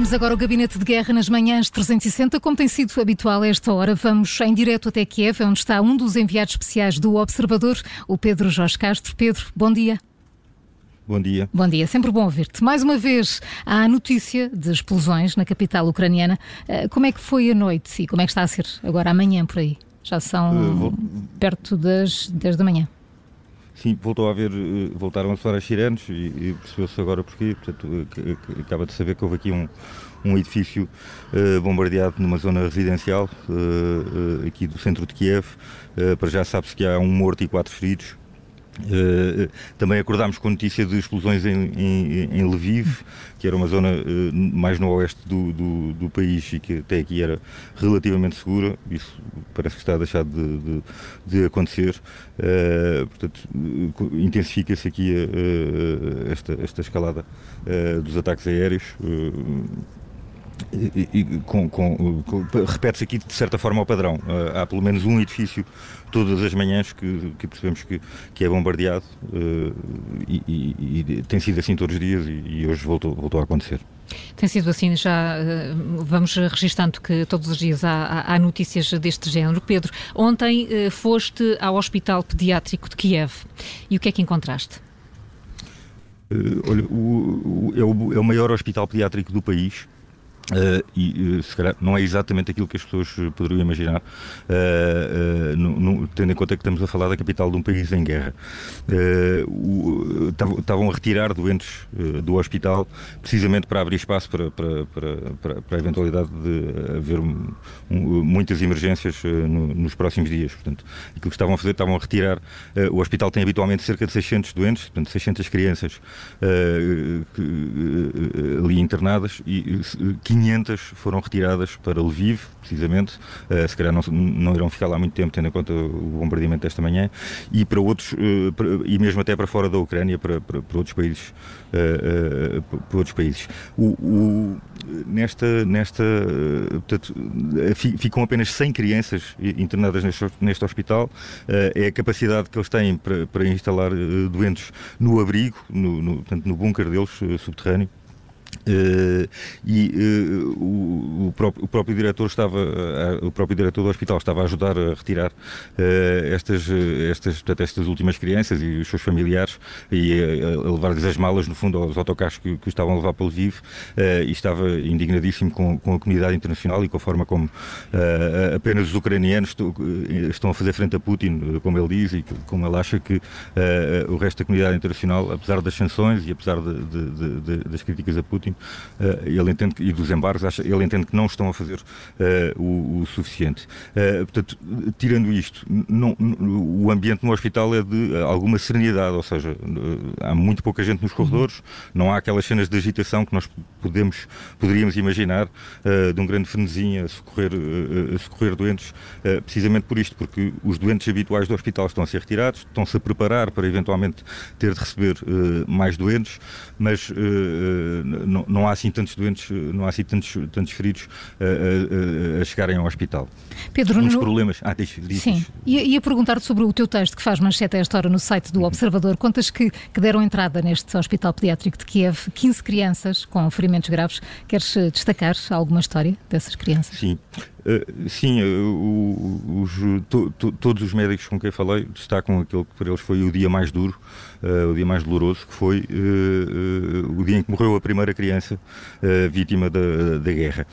Abrimos agora o gabinete de guerra nas manhãs 360, como tem sido habitual a esta hora. Vamos em direto até Kiev, onde está um dos enviados especiais do Observador, o Pedro Jorge Castro. Pedro, bom dia. Bom dia. Bom dia, sempre bom ouvir-te. Mais uma vez, há a notícia de explosões na capital ucraniana. Eh, como é que foi a noite e como é que está a ser agora amanhã por aí? Já são uh, vou... perto das 10 da manhã. Sim, voltou a haver, eh, voltaram a soar as sirenes e, e percebeu-se agora porquê. Portanto, acaba de saber que houve aqui um, um edifício bombardeado numa zona residencial aqui do centro de Kiev. para já sabe-se que há um morto e quatro feridos. Uh, também acordámos com notícia de explosões em, em, em Lviv, que era uma zona uh, mais no oeste do, do, do, país e que até aqui era relativamente segura. Isso parece que está a deixar de, de, de acontecer. Uh, portanto, intensifica-se aqui esta, esta escalada dos ataques aéreos e, e com, com, com repete-se aqui de certa forma o padrão. Uh, há pelo menos um edifício todas as manhãs que, que percebemos que, que é bombardeado uh, e, e, tem sido assim todos os dias e, hoje voltou, voltou a acontecer. Tem sido assim, já uh, vamos registando que todos os dias há, há, notícias deste género. Pedro, ontem foste ao Hospital Pediátrico de Kiev e o que é que encontraste? olha, o, o, é, o, é o maior hospital pediátrico do país Uh, e uh, se calhar não é exatamente aquilo que as pessoas eh, poderiam imaginar, uh, no, no, tendo em conta que estamos a falar da capital de um país em guerra. Estavam a retirar doentes do hospital precisamente para abrir espaço para, para, para, para a eventualidade de haver um, um, muitas emergências no, nos próximos dias. Portanto, aquilo que estavam a fazer, estavam a retirar. o hospital tem habitualmente cerca de 600 doentes, portanto, 600 crianças ali internadas e 500 500 foram retiradas para Lviv, precisamente, uh, se calhar não, não irão ficar lá muito tempo, tendo em conta o bombardeamento desta manhã, e para outros, uh, para, e mesmo até para fora da Ucrânia, para, para, para outros países. Uh, para outros países. O, o, nesta, nesta portanto, ficam apenas 100 crianças internadas neste, neste hospital, é a capacidade que eles têm para, para instalar doentes no abrigo, no, no, portanto, no bunker deles subterrâneo. Uh, e uh, o, o, próprio, o, próprio, diretor estava uh, o próprio diretor do hospital estava a ajudar a retirar estas, estas, portanto, estas últimas crianças e os seus familiares e a, levar-lhes as malas no fundo aos autocarros que, que estavam a levar para Lviv e estava indignadíssimo com, com, a comunidade internacional e com a forma como apenas os ucranianos estão a fazer frente a Putin, como ele diz e como ele acha que o resto da comunidade internacional, apesar das sanções e apesar de, de, de, das críticas a Putin Putin, uh, ele entende que, e dos embargos, acha, ele entende que não estão a fazer uh, o, o, suficiente. Uh, portanto, tirando isto, não, o ambiente no hospital é de alguma serenidade, ou seja, há muito pouca gente nos corredores, não há aquelas cenas de agitação que nós podemos, poderíamos imaginar de um grande frenesim a socorrer, a socorrer doentes, precisamente por isto, porque os doentes habituais do hospital estão a ser retirados, estão-se a preparar para eventualmente ter de receber mais doentes, mas não, não há assim tantos doentes, não há assim tantos, tantos feridos a, a, a chegarem ao hospital. Pedro, dos no... problemas. Ah, diz, diz, Sim, ia, ia perguntar-te sobre o teu texto que faz manchete a esta hora no site do uhum. Observador. Contas que, que deram entrada neste Hospital Pediátrico de Kiev 15 crianças com ferimentos graves. Queres eh, destacar alguma história dessas crianças? Sim. Uh, sim, uh, os, to, to, todos os médicos com quem falei destacam aquele que para eles foi o dia mais duro, uh, o dia mais doloroso, que foi o dia em que morreu a primeira criança vítima da, da guerra.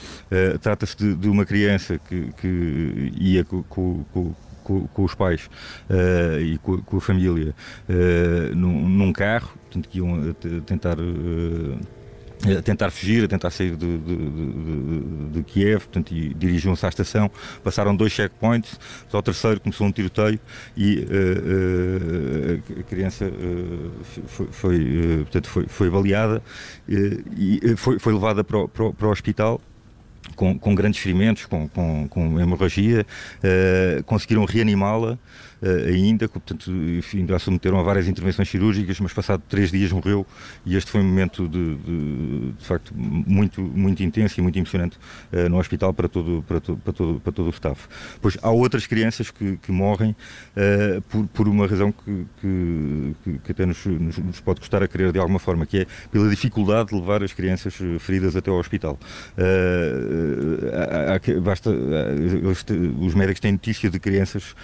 Trata-se de, de, uma criança que, que ia com, com, com com, com, os pais uh, e com, com, a família uh, num, num, carro, portanto, que iam tentar uh, a tentar fugir, a tentar sair de, de, de, de Kiev, portanto, e dirigiam-se à estação, passaram dois checkpoints, ao terceiro começou um tiroteio e uh, uh, a criança uh, foi, foi, portanto, foi, foi baleada e foi, foi levada para o, para o, para o hospital com, com, grandes ferimentos, com, com, com hemorragia, conseguiram reanimá-la uh, ainda, portanto, enfim, já submeteram a várias intervenções cirúrgicas, mas passado três dias morreu e este foi um momento de, de, de facto muito, muito intenso e muito emocionante uh, no hospital para todo, para, todo, para, todo, para todo o staff. Pois há outras crianças que, que morrem uh, por, por uma razão que, que, que até nos, nos, nos, pode custar a querer de alguma forma, que é pela dificuldade de levar as crianças feridas até ao hospital. Há, há, basta, os médicos têm notícia de crianças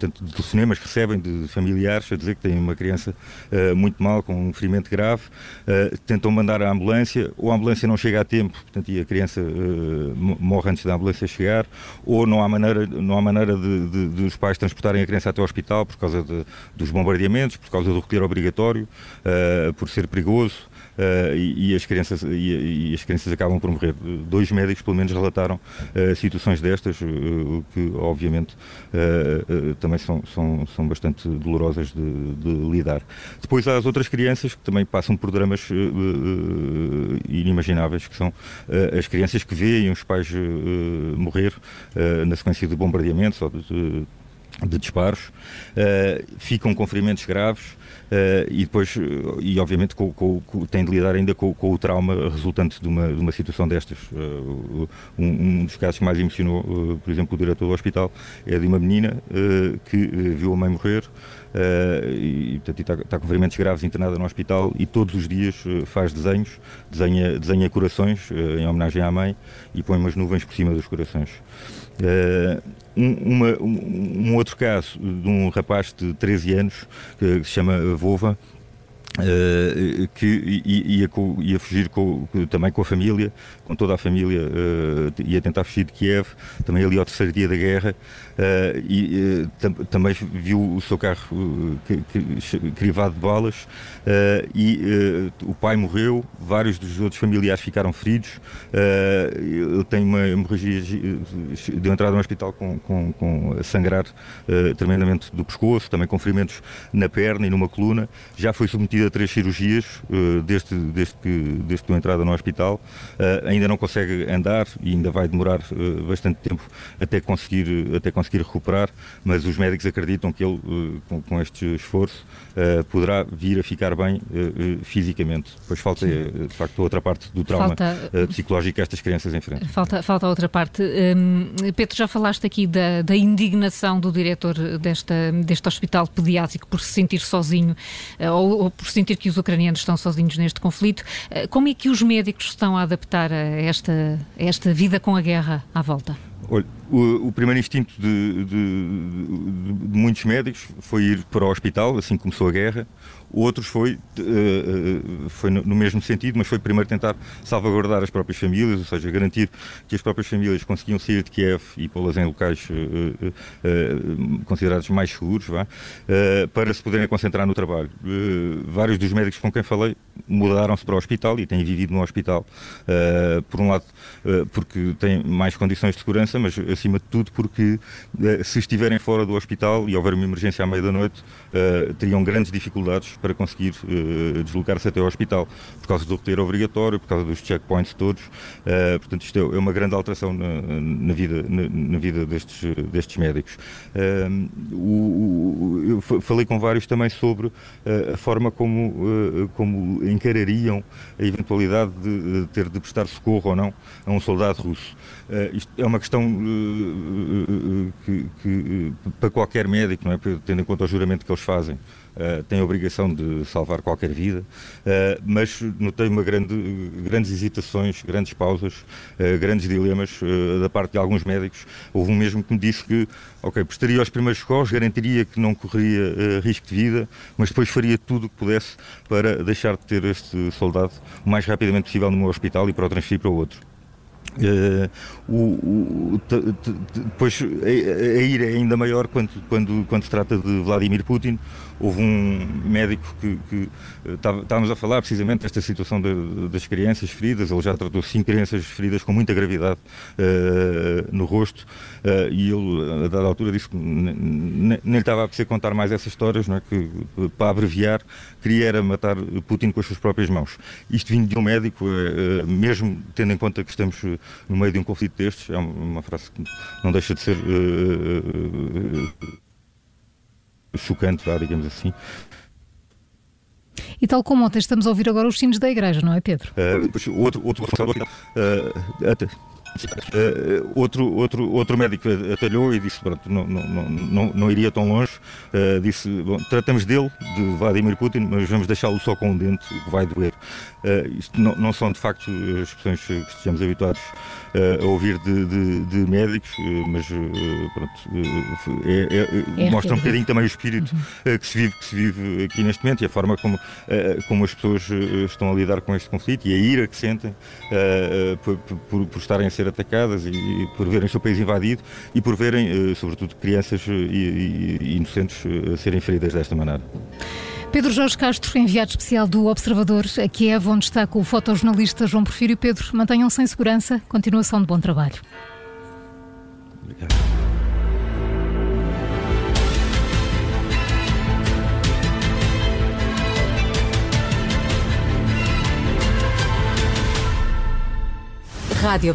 portanto, de telefonemas que recebem de familiares a dizer que têm uma criança uh, muito mal, com um ferimento grave, uh, tentam mandar a ambulância, ou a ambulância não chega a tempo, portanto, e a criança uh, morre antes da ambulância chegar, ou não há maneira, não há maneira de, de, de os pais transportarem a criança até ao hospital por causa de, dos bombardeamentos, por causa do recolher obrigatório, por ser perigoso uh, e, e, as crianças, e, e, as crianças acabam por morrer. Dois médicos, pelo menos, relataram uh, situações destas, uh, que obviamente também são, são, são bastante dolorosas de, de, lidar. Depois há as outras crianças que também passam por dramas inimagináveis, que são as crianças que veem os pais morrer na sequência de bombardeamentos ou de, de disparos, ficam com ferimentos graves e depois, e obviamente, com, com, com, tem de lidar ainda com, o trauma resultante de uma, de uma situação destas. Uh, um, um, dos casos que mais emocionou, uh, por exemplo, o diretor do hospital, é de uma menina que viu a mãe morrer e está, está, com ferimentos graves internada no hospital e todos os dias faz desenhos, desenha, desenha corações em homenagem à mãe e põe umas nuvens por cima dos corações. Um, uma, um, outro caso de um rapaz de 13 anos que se chama Vova, Uh, que ia, ia fugir com, também com a família, com toda a família, uh, ia tentar fugir de Kiev, também ali ao terceiro dia da guerra, uh, e tam, também viu o seu carro crivado de balas, e o pai morreu, vários dos outros familiares ficaram feridos, ele tem uma hemorragia, deu entrada no hospital com, com, com sangrar tremendamente do pescoço, também com ferimentos na perna e numa coluna, já foi submetido submetido a três cirurgias uh, desde, desde, que, desde que entrada no hospital. Uh, ainda não consegue andar e ainda vai demorar uh, bastante tempo até conseguir, até conseguir recuperar, mas os médicos acreditam que ele, com, com, este esforço, poderá vir a ficar bem fisicamente. Pois falta, de facto, outra parte do trauma falta, psicológico que estas crianças enfrentam. Falta, falta outra parte. Um, Pedro, já falaste aqui da, da indignação do diretor desta, deste hospital pediátrico por se sentir sozinho ou, ou por sentir que os ucranianos estão sozinhos neste conflito. Eh, como é que os médicos estão a adaptar a esta, a esta vida com a guerra à volta? Olha, o, o, primeiro instinto de, de, de, de, muitos médicos foi ir para o hospital, assim que começou a guerra. Outros foi, uh, foi no, mesmo sentido, mas foi primeiro tentar salvaguardar as próprias famílias, ou seja, garantir que as próprias famílias conseguiam sair de Kiev e pô-las em locais uh, uh, considerados mais seguros, vá, para se poderem concentrar no trabalho. vários dos médicos com quem falei mudaram-se para o hospital e têm vivido no hospital, por um lado, porque têm mais condições de segurança, mas acima de tudo porque se estiverem fora do hospital e houver uma emergência à meia da noite, teriam grandes dificuldades para conseguir uh, deslocar-se até ao hospital, por causa do roteiro obrigatório, por causa dos checkpoints todos. Portanto, isto é, é uma grande alteração na, vida, na, vida destes, destes médicos. Eu falei com vários também sobre a forma como, como encarariam a eventualidade de, de ter de prestar socorro ou não a um soldado russo. isto é uma questão que, que, para qualquer médico, não é? tendo em conta o juramento que eles fazem, têm a obrigação de salvar qualquer vida, mas notei uma grande, grandes hesitações, grandes pausas, grandes dilemas da parte de alguns médicos. Houve um mesmo que me disse que, ok, prestaria os primeiros socorros, garantiria que não correria risco de vida, mas depois faria tudo o que pudesse para deixar de ter este soldado o mais rapidamente possível no meu hospital e para o transferir para outro. Uh, o, o, depois a, a ira é ainda maior quando, quando, quando se trata de Vladimir Putin. Houve um médico que, que eh, estávamos a falar precisamente desta situação de, das crianças feridas. Ele já tratou cinco crianças feridas com muita gravidade uh, no rosto uh, e ele, a dada altura, disse que nem lhe estava a precisar contar mais essas histórias, não é? que para abreviar, queria era matar Putin com as suas próprias mãos. Isto vindo de um médico, mesmo tendo em conta que estamos no meio de um conflito destes. É uma frase que não deixa de ser uh, chocante, digamos assim. E tal como ontem estamos a ouvir agora os sinos da igreja, não é, Pedro? Uh, outro, outro uh, até, Uh, outro, outro, outro médico atalhou e disse pronto, não, não, não, não iria tão longe. Uh, disse: bom, tratamos dele, de Vladimir Putin, mas vamos deixá-lo só com um dente, que vai doer. Uh, isto não, não, são de facto as expressões que estejamos habituados a ouvir de, de, de médicos, mas pronto, é, é, é, mostra um bocadinho também o espírito uhum. que, se vive, que se vive aqui neste momento e a forma como, como as pessoas estão a lidar com este conflito e a ira que sentem por, por, por estarem a ser atacadas e, por verem o seu país invadido e por verem, sobretudo, crianças inocentes serem feridas desta maneira. Pedro Jorge Castro, enviado especial do Observador a Kiev, onde está com o fotojornalista João Porfírio. Pedro, mantenham-se em segurança. Continuação de bom trabalho. Obrigado. Rádio.